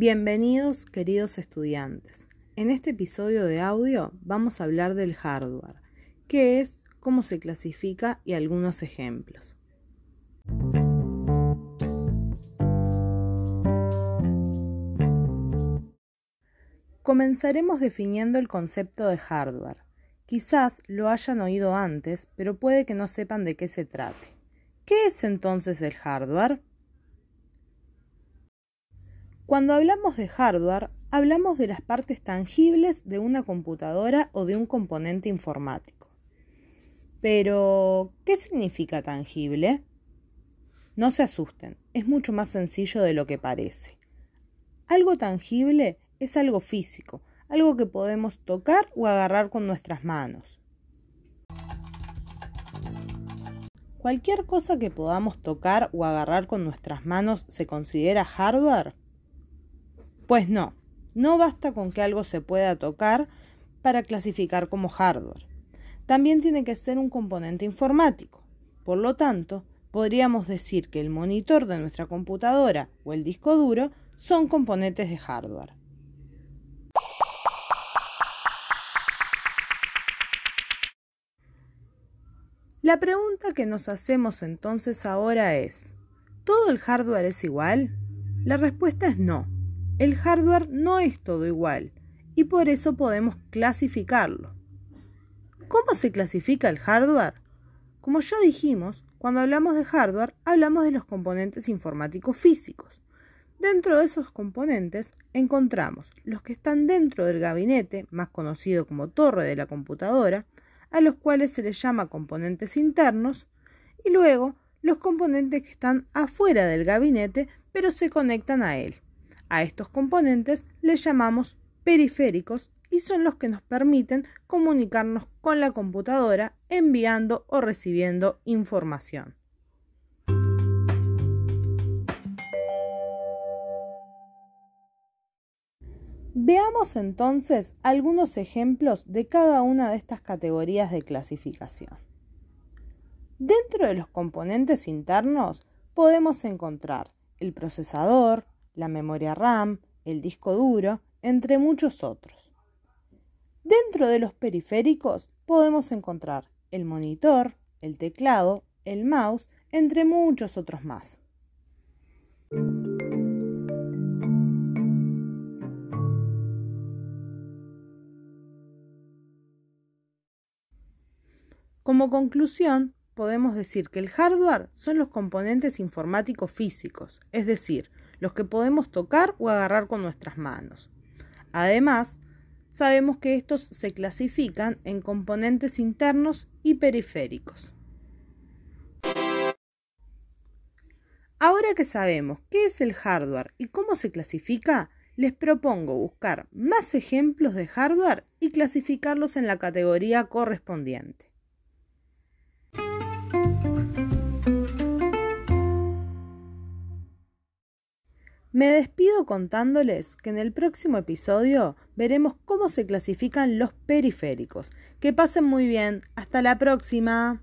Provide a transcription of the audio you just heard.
Bienvenidos queridos estudiantes. En este episodio de audio vamos a hablar del hardware, qué es, cómo se clasifica y algunos ejemplos. Comenzaremos definiendo el concepto de hardware. Quizás lo hayan oído antes, pero puede que no sepan de qué se trate. ¿Qué es entonces el hardware? Cuando hablamos de hardware, hablamos de las partes tangibles de una computadora o de un componente informático. Pero, ¿qué significa tangible? No se asusten, es mucho más sencillo de lo que parece. Algo tangible es algo físico, algo que podemos tocar o agarrar con nuestras manos. ¿Cualquier cosa que podamos tocar o agarrar con nuestras manos se considera hardware? Pues no, no basta con que algo se pueda tocar para clasificar como hardware. También tiene que ser un componente informático. Por lo tanto, podríamos decir que el monitor de nuestra computadora o el disco duro son componentes de hardware. La pregunta que nos hacemos entonces ahora es, ¿todo el hardware es igual? La respuesta es no el hardware no es todo igual y por eso podemos clasificarlo. ¿Cómo se clasifica el hardware? Como ya dijimos, cuando hablamos de hardware hablamos de los componentes informáticos físicos. Dentro de esos componentes encontramos los que están dentro del gabinete, más conocido como torre de la computadora, a los cuales se les llama componentes internos, y luego los componentes que están afuera del gabinete pero se conectan a él. A estos componentes les llamamos periféricos y son los que nos permiten comunicarnos con la computadora enviando o recibiendo información. Veamos entonces algunos ejemplos de cada una de estas categorías de clasificación. Dentro de los componentes internos podemos encontrar el procesador, la memoria RAM, el disco duro, entre muchos otros. Dentro de los periféricos podemos encontrar el monitor, el teclado, el mouse, entre muchos otros más. Como conclusión, podemos decir que el hardware son los componentes informáticos físicos, es decir, los que podemos tocar o agarrar con nuestras manos. Además, sabemos que estos se clasifican en componentes internos y periféricos. Ahora que sabemos qué es el hardware y cómo se clasifica, les propongo buscar más ejemplos de hardware y clasificarlos en la categoría correspondiente. Me despido contándoles que en el próximo episodio veremos cómo se clasifican los periféricos. Que pasen muy bien. Hasta la próxima.